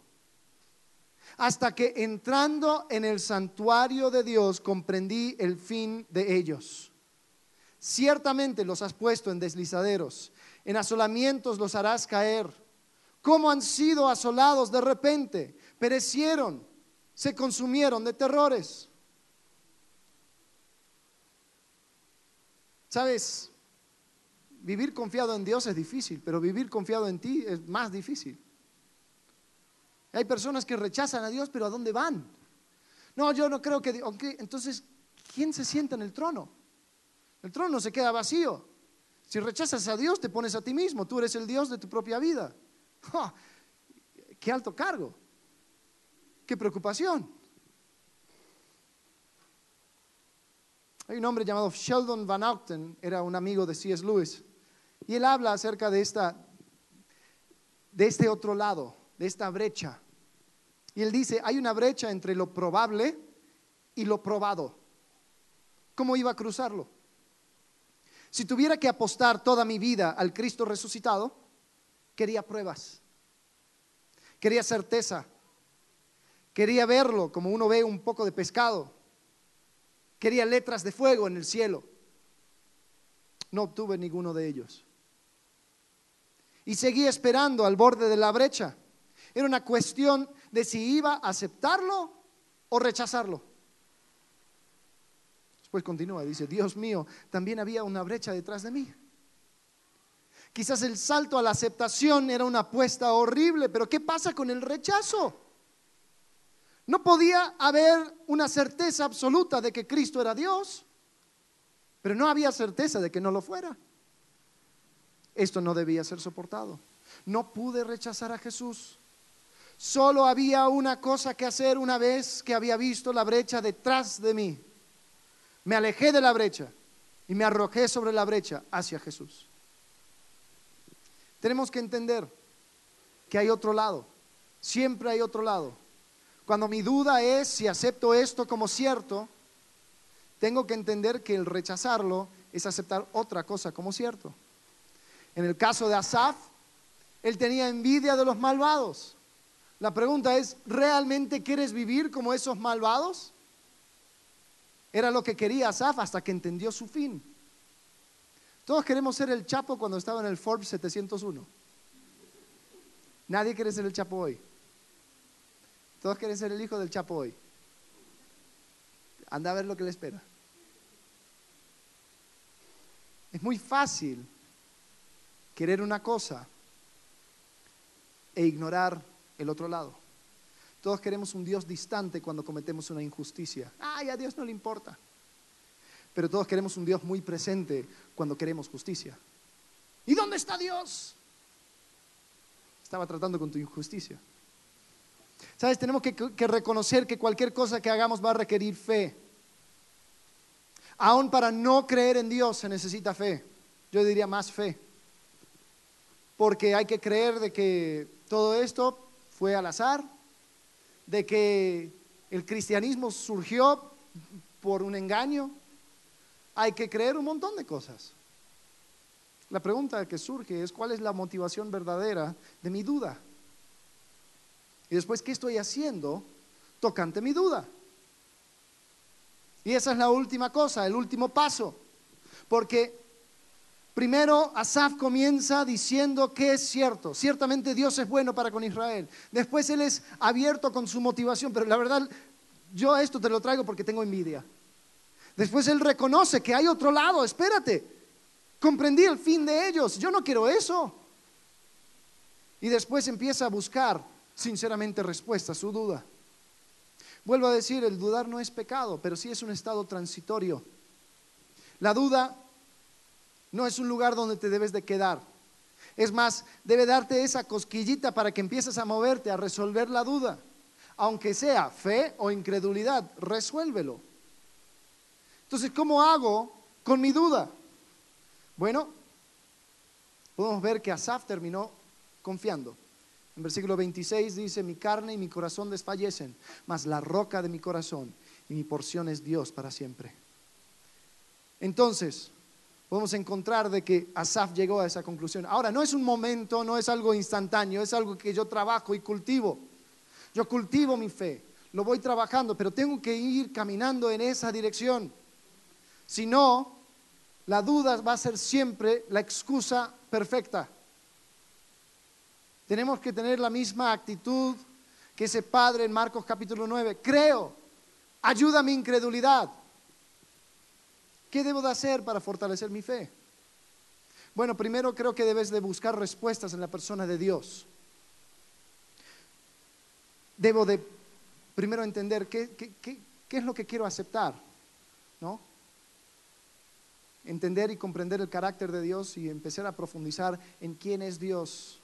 Speaker 1: Hasta que entrando en el santuario de Dios comprendí el fin de ellos. Ciertamente los has puesto en deslizaderos, en asolamientos los harás caer cómo han sido asolados de repente, perecieron, se consumieron de terrores. Sabes, vivir confiado en Dios es difícil, pero vivir confiado en ti es más difícil. Hay personas que rechazan a Dios, pero ¿a dónde van? No, yo no creo que... entonces, ¿quién se sienta en el trono? El trono se queda vacío. Si rechazas a Dios, te pones a ti mismo. Tú eres el Dios de tu propia vida. ¡Qué alto cargo! ¡Qué preocupación! Hay un hombre llamado Sheldon Van Outen, era un amigo de C.S. Lewis, y él habla acerca de, esta, de este otro lado, de esta brecha. Y él dice, hay una brecha entre lo probable y lo probado. ¿Cómo iba a cruzarlo? Si tuviera que apostar toda mi vida al Cristo resucitado, quería pruebas, quería certeza, quería verlo como uno ve un poco de pescado, quería letras de fuego en el cielo. No obtuve ninguno de ellos. Y seguí esperando al borde de la brecha. Era una cuestión de si iba a aceptarlo o rechazarlo. Después continúa, dice, Dios mío, también había una brecha detrás de mí. Quizás el salto a la aceptación era una apuesta horrible, pero ¿qué pasa con el rechazo? No podía haber una certeza absoluta de que Cristo era Dios, pero no había certeza de que no lo fuera. Esto no debía ser soportado. No pude rechazar a Jesús. Solo había una cosa que hacer una vez que había visto la brecha detrás de mí. Me alejé de la brecha y me arrojé sobre la brecha hacia Jesús. Tenemos que entender que hay otro lado, siempre hay otro lado. Cuando mi duda es si acepto esto como cierto, tengo que entender que el rechazarlo es aceptar otra cosa como cierto. En el caso de Asaf, él tenía envidia de los malvados. La pregunta es, ¿realmente quieres vivir como esos malvados? Era lo que quería Asaf hasta que entendió su fin. Todos queremos ser el Chapo cuando estaba en el Forbes 701. Nadie quiere ser el Chapo hoy. Todos quieren ser el hijo del Chapo hoy. Anda a ver lo que le espera. Es muy fácil querer una cosa e ignorar el otro lado. Todos queremos un Dios distante cuando cometemos una injusticia. Ay, a Dios no le importa. Pero todos queremos un Dios muy presente cuando queremos justicia. ¿Y dónde está Dios? Estaba tratando con tu injusticia. Sabes, tenemos que, reconocer que cualquier cosa que hagamos va a requerir fe. Aún para no creer en Dios se necesita fe. Yo diría más fe. Porque hay que creer de que todo esto fue al azar, de que el cristianismo surgió por un engaño. Hay que creer un montón de cosas. La pregunta que surge es cuál es la motivación verdadera de mi duda. Y después, ¿qué estoy haciendo tocante mi duda? Y esa es la última cosa, el último paso. Porque primero Asaf comienza diciendo que es cierto. Ciertamente Dios es bueno para con Israel. Después él es abierto con su motivación, pero la verdad, yo esto te lo traigo porque tengo envidia. Después él reconoce que hay otro lado, espérate. Comprendí el fin de ellos, yo no quiero eso. Y después empieza a buscar sinceramente respuesta a su duda. Vuelvo a decir, el dudar no es pecado, pero sí es un estado transitorio. La duda no es un lugar donde te debes de quedar. Es más, debe darte esa cosquillita para que empieces a moverte, a resolver la duda. Aunque sea fe o incredulidad, resuélvelo. Entonces, ¿cómo hago con mi duda? Bueno, podemos ver que Asaf terminó confiando. En versículo 26 dice, mi carne y mi corazón desfallecen, mas la roca de mi corazón y mi porción es Dios para siempre. Entonces, podemos encontrar de que Asaf llegó a esa conclusión. Ahora, no es un momento, no es algo instantáneo, es algo que yo trabajo y cultivo. Yo cultivo mi fe, lo voy trabajando, pero tengo que ir caminando en esa dirección. Si no, la duda va a ser siempre la excusa perfecta. Tenemos que tener la misma actitud que ese padre en Marcos capítulo 9. Creo, ayuda mi incredulidad. ¿Qué debo de hacer para fortalecer mi fe? Bueno, primero creo que debes de buscar respuestas en la persona de Dios. Debo de primero entender qué, qué es lo que quiero aceptar, ¿no? Entender y comprender el carácter de Dios y empezar a profundizar en quién es Dios.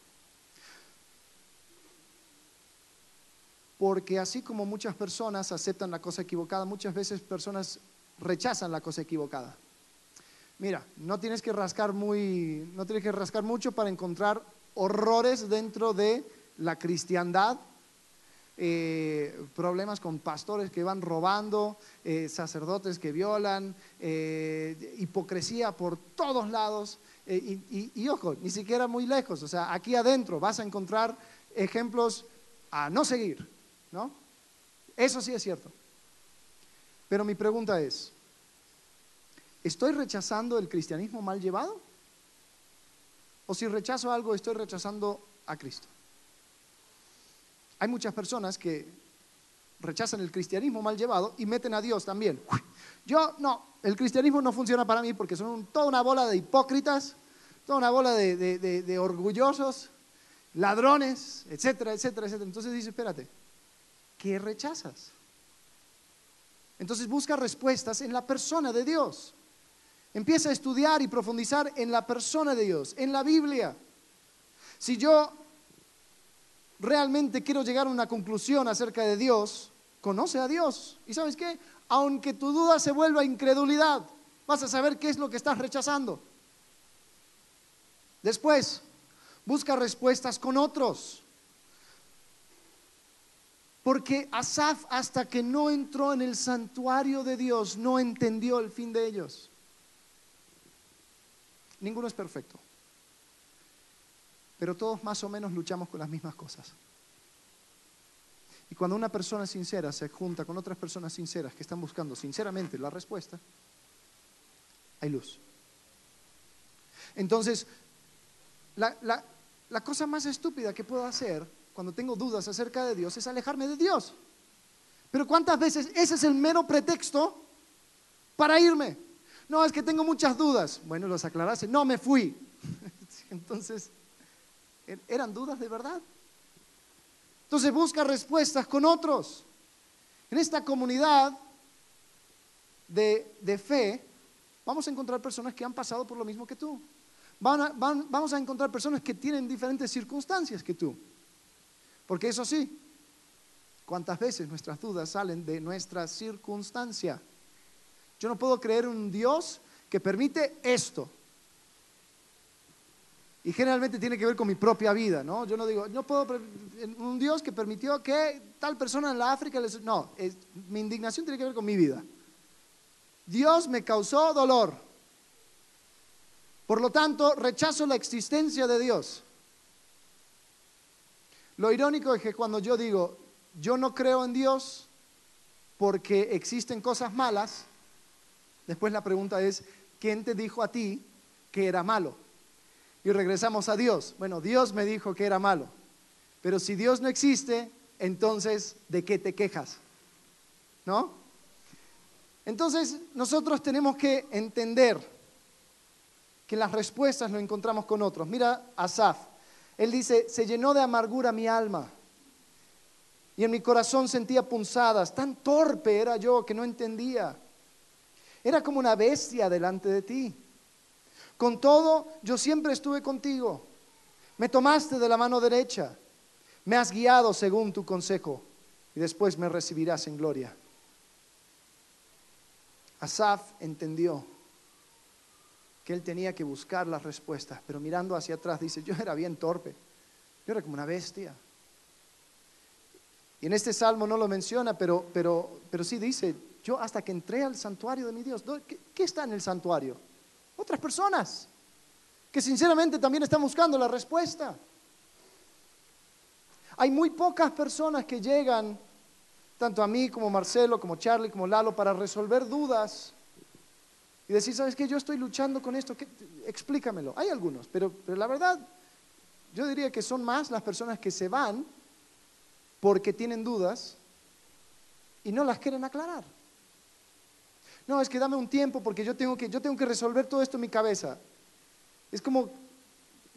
Speaker 1: porque así como muchas personas aceptan la cosa equivocada, muchas veces personas rechazan la cosa equivocada. Mira, no tienes que rascar muy, no tienes que rascar mucho para encontrar horrores dentro de la cristiandad, eh, problemas con pastores que van robando, eh, sacerdotes que violan, eh, hipocresía por todos lados. Y, y ojo, ni siquiera muy lejos, o sea, aquí adentro vas a encontrar ejemplos a no seguir. ¿no? Eso sí es cierto. Pero mi pregunta es, ¿estoy rechazando el cristianismo mal llevado? ¿O si rechazo algo, estoy rechazando a Cristo? Hay muchas personas que rechazan el cristianismo mal llevado y meten a Dios también. Yo no, el cristianismo no funciona para mí porque son toda una bola de hipócritas, toda una bola de, de orgullosos, ladrones, etcétera, etcétera, etcétera. Entonces dice, espérate, ¿qué rechazas? Entonces busca respuestas en la persona de Dios. Empieza a estudiar y profundizar en la persona de Dios, en la Biblia. Si yo realmente quiero llegar a una conclusión acerca de Dios, conoce a Dios. ¿Y sabes qué? Aunque tu duda se vuelva incredulidad, vas a saber qué es lo que estás rechazando. Después, busca respuestas con otros. Porque Asaf hasta que no entró en el santuario de Dios no entendió el fin de ellos. Ninguno es perfecto. Pero todos más o menos luchamos con las mismas cosas. Y cuando una persona sincera se junta con otras personas sinceras que están buscando sinceramente la respuesta, hay luz. Entonces, la, cosa más estúpida que puedo hacer cuando tengo dudas acerca de Dios es alejarme de Dios. Pero ¿cuántas veces ese es el mero pretexto para irme? No, es que tengo muchas dudas. Bueno, los aclaraste. No, me fui. Entonces, ¿er-, ¿eran dudas de verdad? Entonces busca respuestas con otros. En esta comunidad de, de fe, vamos a encontrar personas que han pasado por lo mismo que tú. vamos a encontrar personas que tienen diferentes circunstancias que tú. Porque eso sí, ¿cuántas veces nuestras dudas salen de nuestra circunstancia? Yo no puedo creer en un Dios que permite esto. Y generalmente tiene que ver con mi propia vida, ¿no? Yo no digo, no puedo, un Dios que permitió que tal persona en la África, les... no, mi indignación tiene que ver con mi vida. Dios me causó dolor. Por lo tanto, rechazo la existencia de Dios. Lo irónico es que cuando yo digo, yo no creo en Dios porque existen cosas malas, después la pregunta es, ¿quién te dijo a ti que era malo? Y regresamos a Dios. Bueno, Dios me dijo que era malo. Pero si Dios no existe, entonces, ¿de qué te quejas? ¿No? Entonces, nosotros tenemos que entender que las respuestas lo encontramos con otros. Mira Asaf, él dice, se llenó de amargura mi alma y en mi corazón sentía punzadas. Tan torpe era yo que no entendía. Era como una bestia delante de ti. Con todo, yo siempre estuve contigo. Me tomaste de la mano derecha. Me has guiado según tu consejo y después me recibirás en gloria. Asaf entendió que él tenía que buscar las respuestas, pero mirando hacia atrás dice, yo era bien torpe, yo era como una bestia. Y en este salmo no lo menciona, pero, pero, pero sí dice, yo hasta que entré al santuario de mi Dios, ¿qué, está en el santuario? Otras personas que sinceramente también están buscando la respuesta. Hay muy pocas personas que llegan, tanto a mí como Marcelo, como Charlie, como Lalo, para resolver dudas y decir, ¿sabes qué? Yo estoy luchando con esto, explícamelo. Hay algunos, pero, pero la verdad, yo diría que son más las personas que se van porque tienen dudas y no las quieren aclarar. No, es que dame un tiempo porque yo tengo que, yo tengo que resolver todo esto en mi cabeza. Es como,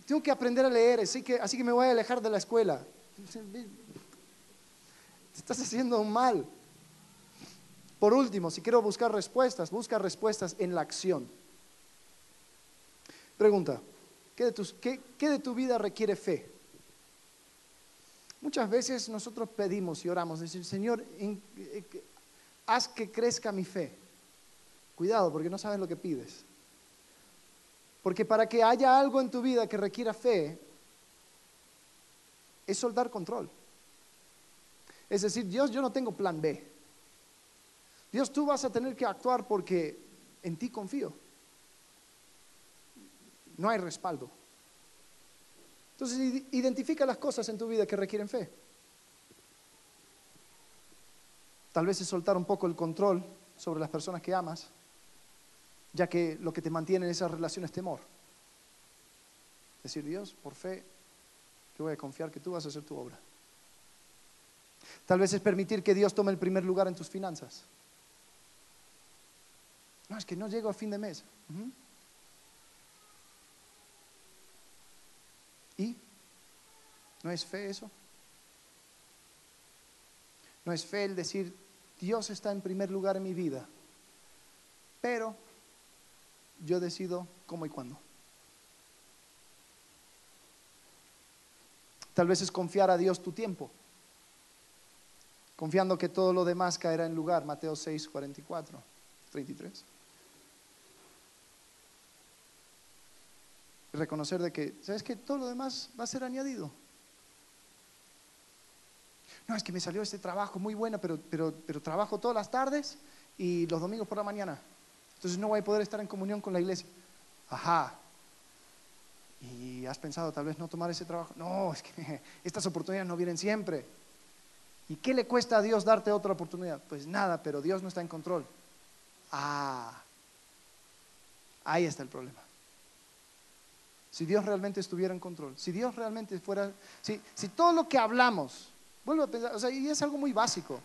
Speaker 1: tengo que aprender a leer, así que, así que me voy a alejar de la escuela. Te estás haciendo mal. Por último, si quiero buscar respuestas, busca respuestas en la acción. Pregunta, ¿qué de, tu vida requiere fe? Muchas veces nosotros pedimos y oramos, decir, Señor, eh, haz que crezca mi fe. Cuidado, porque no sabes lo que pides. Porque para que haya algo en tu vida que requiera fe, es soltar control. Es decir, Dios, yo no tengo plan B. Dios, tú vas a tener que actuar porque en ti confío. No hay respaldo. Entonces, identifica las cosas en tu vida que requieren fe. Tal vez es soltar un poco el control sobre las personas que amas, ya que lo que te mantiene en esas relaciones es temor. Decir, Dios, por fe, yo voy a confiar que tú vas a hacer tu obra. Tal vez es permitir que Dios tome el primer lugar en tus finanzas. No, es que no llego a fin de mes. ¿Y? ¿No es fe eso? No es fe el decir, Dios está en primer lugar en mi vida, pero yo decido cómo y cuándo. Tal vez es confiar a Dios tu tiempo, confiando que todo lo demás caerá en lugar. Mateo 6, 44, 33. reconocer de que, ¿sabes que Todo lo demás va a ser añadido. No, es que me salió este trabajo muy bueno, pero, pero, pero trabajo todas las tardes y los domingos por la mañana. Entonces no voy a poder estar en comunión con la iglesia. Ajá. ¿Y has pensado tal vez no tomar ese trabajo? No, es que estas oportunidades no vienen siempre. ¿Y qué le cuesta a Dios darte otra oportunidad? Pues nada, pero Dios no está en control. Ah, ahí está el problema. Si Dios realmente estuviera en control, si Dios realmente fuera, si, si todo lo que hablamos, vuelvo a pensar, o sea, y es algo muy básico,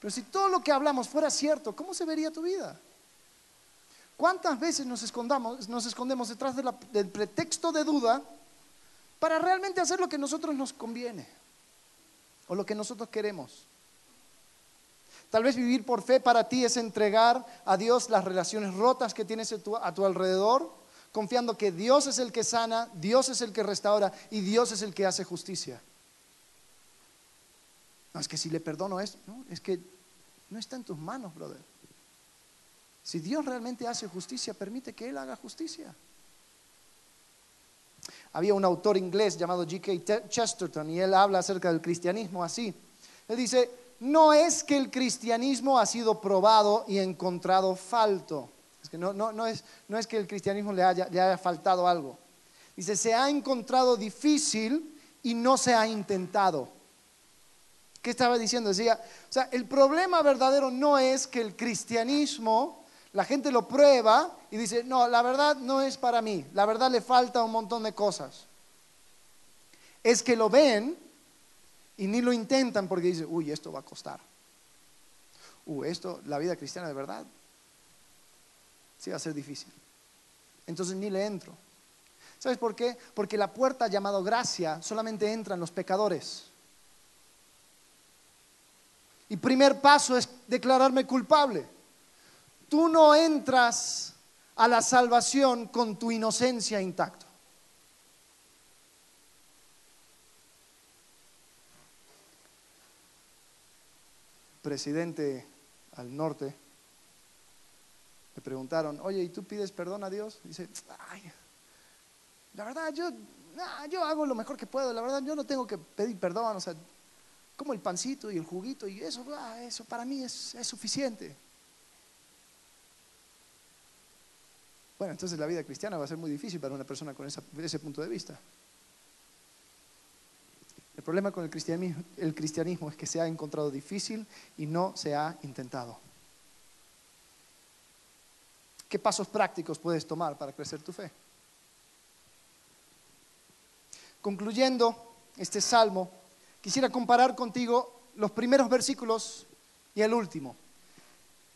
Speaker 1: pero si todo lo que hablamos fuera cierto, ¿cómo se vería tu vida? ¿Cuántas veces nos, escondamos, nos escondemos detrás del pretexto de duda para realmente hacer lo que a nosotros nos conviene o lo que nosotros queremos? Tal vez vivir por fe para ti es entregar a Dios las relaciones rotas que tienes a tu alrededor confiando que Dios es el que sana, Dios es el que restaura y Dios es el que hace justicia. No, es que si le perdono no, es que no está en tus manos, brother. Si Dios realmente hace justicia, permite que Él haga justicia. Había un autor inglés llamado G.K. Chesterton y él habla acerca del cristianismo así. Él dice, no es que el cristianismo ha sido probado y encontrado falto. Es que no, no, no, es, no es que el cristianismo le haya, le haya faltado algo. Dice, se ha encontrado difícil y no se ha intentado. ¿Qué estaba diciendo? Decía, o sea, el problema verdadero no es que el cristianismo, la gente lo prueba y dice, no, la verdad no es para mí, la verdad le falta un montón de cosas. Es que lo ven y ni lo intentan porque dicen, uy, esto va a costar. Uy, esto, la vida cristiana de verdad, sí va a ser difícil. Entonces ni le entro. ¿Sabes por qué? Porque la puerta llamada gracia solamente entran los pecadores. Y primer paso es declararme culpable. Tú no entras a la salvación con tu inocencia intacto. Presidente al norte, le preguntaron, oye, ¿y tú pides perdón a Dios? Dice, ay, la verdad, yo, yo hago lo mejor que puedo, la verdad, yo no tengo que pedir perdón, como el pancito y el juguito y eso, ah, eso para mí es, suficiente. Bueno, entonces la vida cristiana va a ser muy difícil para una persona con ese punto de vista. El problema con el cristianismo, el cristianismo es que se ha encontrado difícil y no se ha intentado. ¿Qué pasos prácticos puedes tomar para crecer tu fe? Concluyendo este salmo, quisiera comparar contigo los primeros versículos y el último.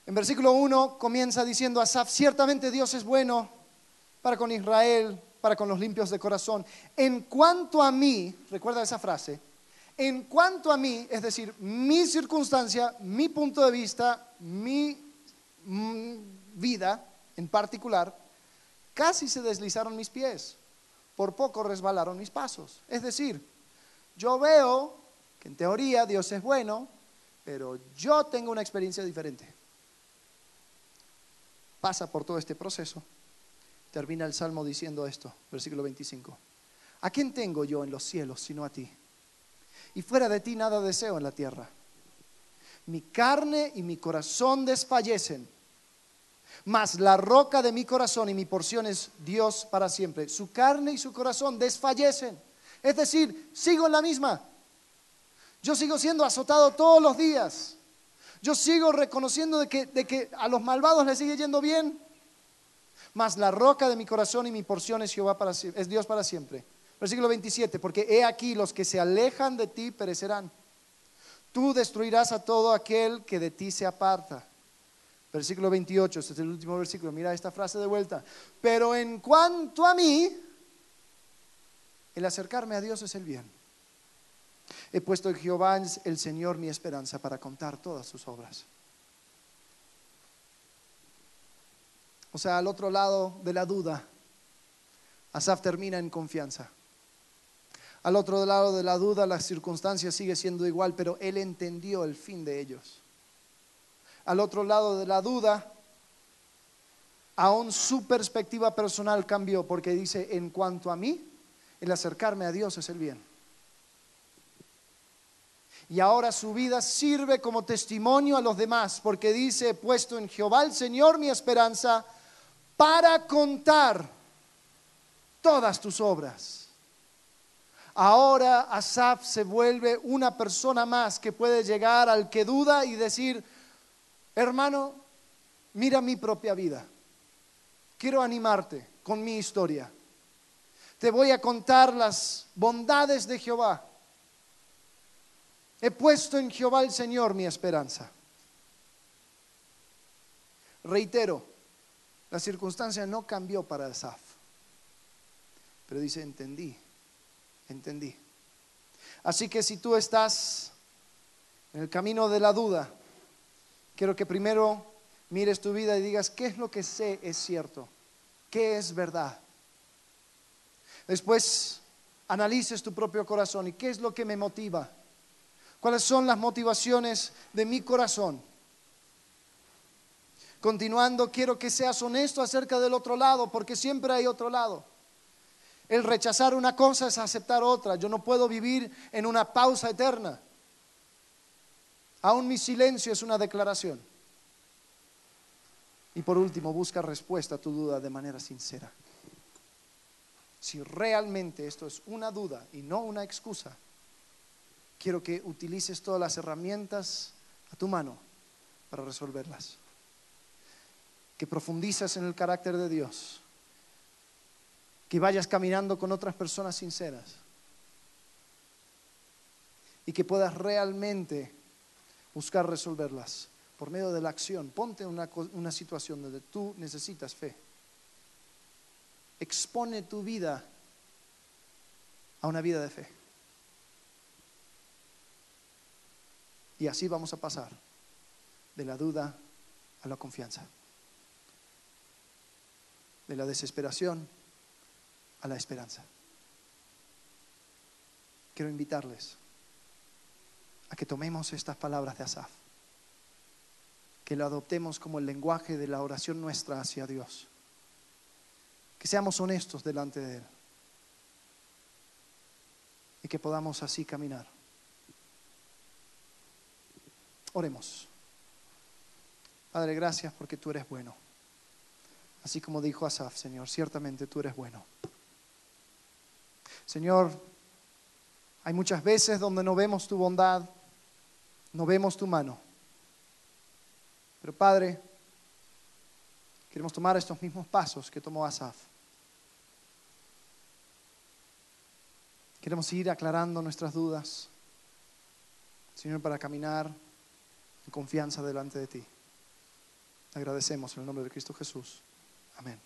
Speaker 1: En versículo 1 comienza diciendo Asaf, ciertamente Dios es bueno para con Israel, para con los limpios de corazón. En cuanto a mí, recuerda esa frase, en cuanto a mí, es decir, mi circunstancia, mi punto de vista, mi mm, vida en particular, casi se deslizaron mis pies, por poco resbalaron mis pasos. Es decir, yo veo que en teoría Dios es bueno, pero yo tengo una experiencia diferente. Pasa por todo este proceso. Termina el salmo diciendo esto, versículo 25. ¿A quién tengo yo en los cielos sino a ti? Y fuera de ti nada deseo en la tierra. Mi carne y mi corazón desfallecen, mas la roca de mi corazón y mi porción es Dios para siempre. Su carne y su corazón desfallecen. Es decir, sigo en la misma. Yo sigo siendo azotado todos los días. Yo sigo reconociendo de que, de que a los malvados les sigue yendo bien. Mas la roca de mi corazón y mi porción es, Jehová para, es Dios para siempre. Versículo 27, porque he aquí los que se alejan de ti perecerán. Tú destruirás a todo aquel que de ti se aparta. Versículo 28, este es el último versículo. Mira esta frase de vuelta. Pero en cuanto a mí, el acercarme a Dios es el bien. He puesto en Jehová el Señor mi esperanza para contar todas sus obras. O sea, al otro lado de la duda, Asaf termina en confianza. Al otro lado de la duda, la circunstancia sigue siendo igual, pero él entendió el fin de ellos. Al otro lado de la duda, aún su perspectiva personal cambió porque dice, en cuanto a mí, el acercarme a Dios es el bien. Y ahora su vida sirve como testimonio a los demás, porque dice, puesto en Jehová el Señor mi esperanza, para contar todas tus obras. Ahora Asaf se vuelve una persona más que puede llegar al que duda y decir, hermano, mira mi propia vida. Quiero animarte con mi historia. Te voy a contar las bondades de Jehová. He puesto en Jehová el Señor mi esperanza. Reitero, la circunstancia no cambió para Asaf, pero dice, entendí, entendí. Así que si tú estás en el camino de la duda, quiero que primero mires tu vida y digas, ¿qué es lo que sé es cierto? ¿Qué es verdad? Después analices tu propio corazón y qué es lo que me motiva. ¿Cuáles son las motivaciones de mi corazón? Continuando, quiero que seas honesto acerca del otro lado, porque siempre hay otro lado. El rechazar una cosa es aceptar otra. Yo no puedo vivir en una pausa eterna. Aún mi silencio es una declaración. Y por último, busca respuesta a tu duda de manera sincera. Si realmente esto es una duda y no una excusa, quiero que utilices todas las herramientas a tu mano para resolverlas. Que profundizas en el carácter de Dios. Que vayas caminando con otras personas sinceras. Y que puedas realmente buscar resolverlas por medio de la acción. Ponte en una, una situación donde tú necesitas fe. Expone tu vida a una vida de fe. Y así vamos a pasar de la duda a la confianza, de la desesperación a la esperanza. Quiero invitarles a que tomemos estas palabras de Asaf, que lo adoptemos como el lenguaje de la oración nuestra hacia Dios, que seamos honestos delante de Él y que podamos así caminar. Oremos. Padre, gracias porque tú eres bueno. Así como dijo Asaf, Señor, ciertamente tú eres bueno. Señor, hay muchas veces donde no vemos tu bondad, no vemos tu mano. Pero Padre, queremos tomar estos mismos pasos que tomó Asaf. Queremos ir aclarando nuestras dudas, Señor, para caminar en confianza delante de ti. agradecemos en el nombre de Cristo Jesús. Amén.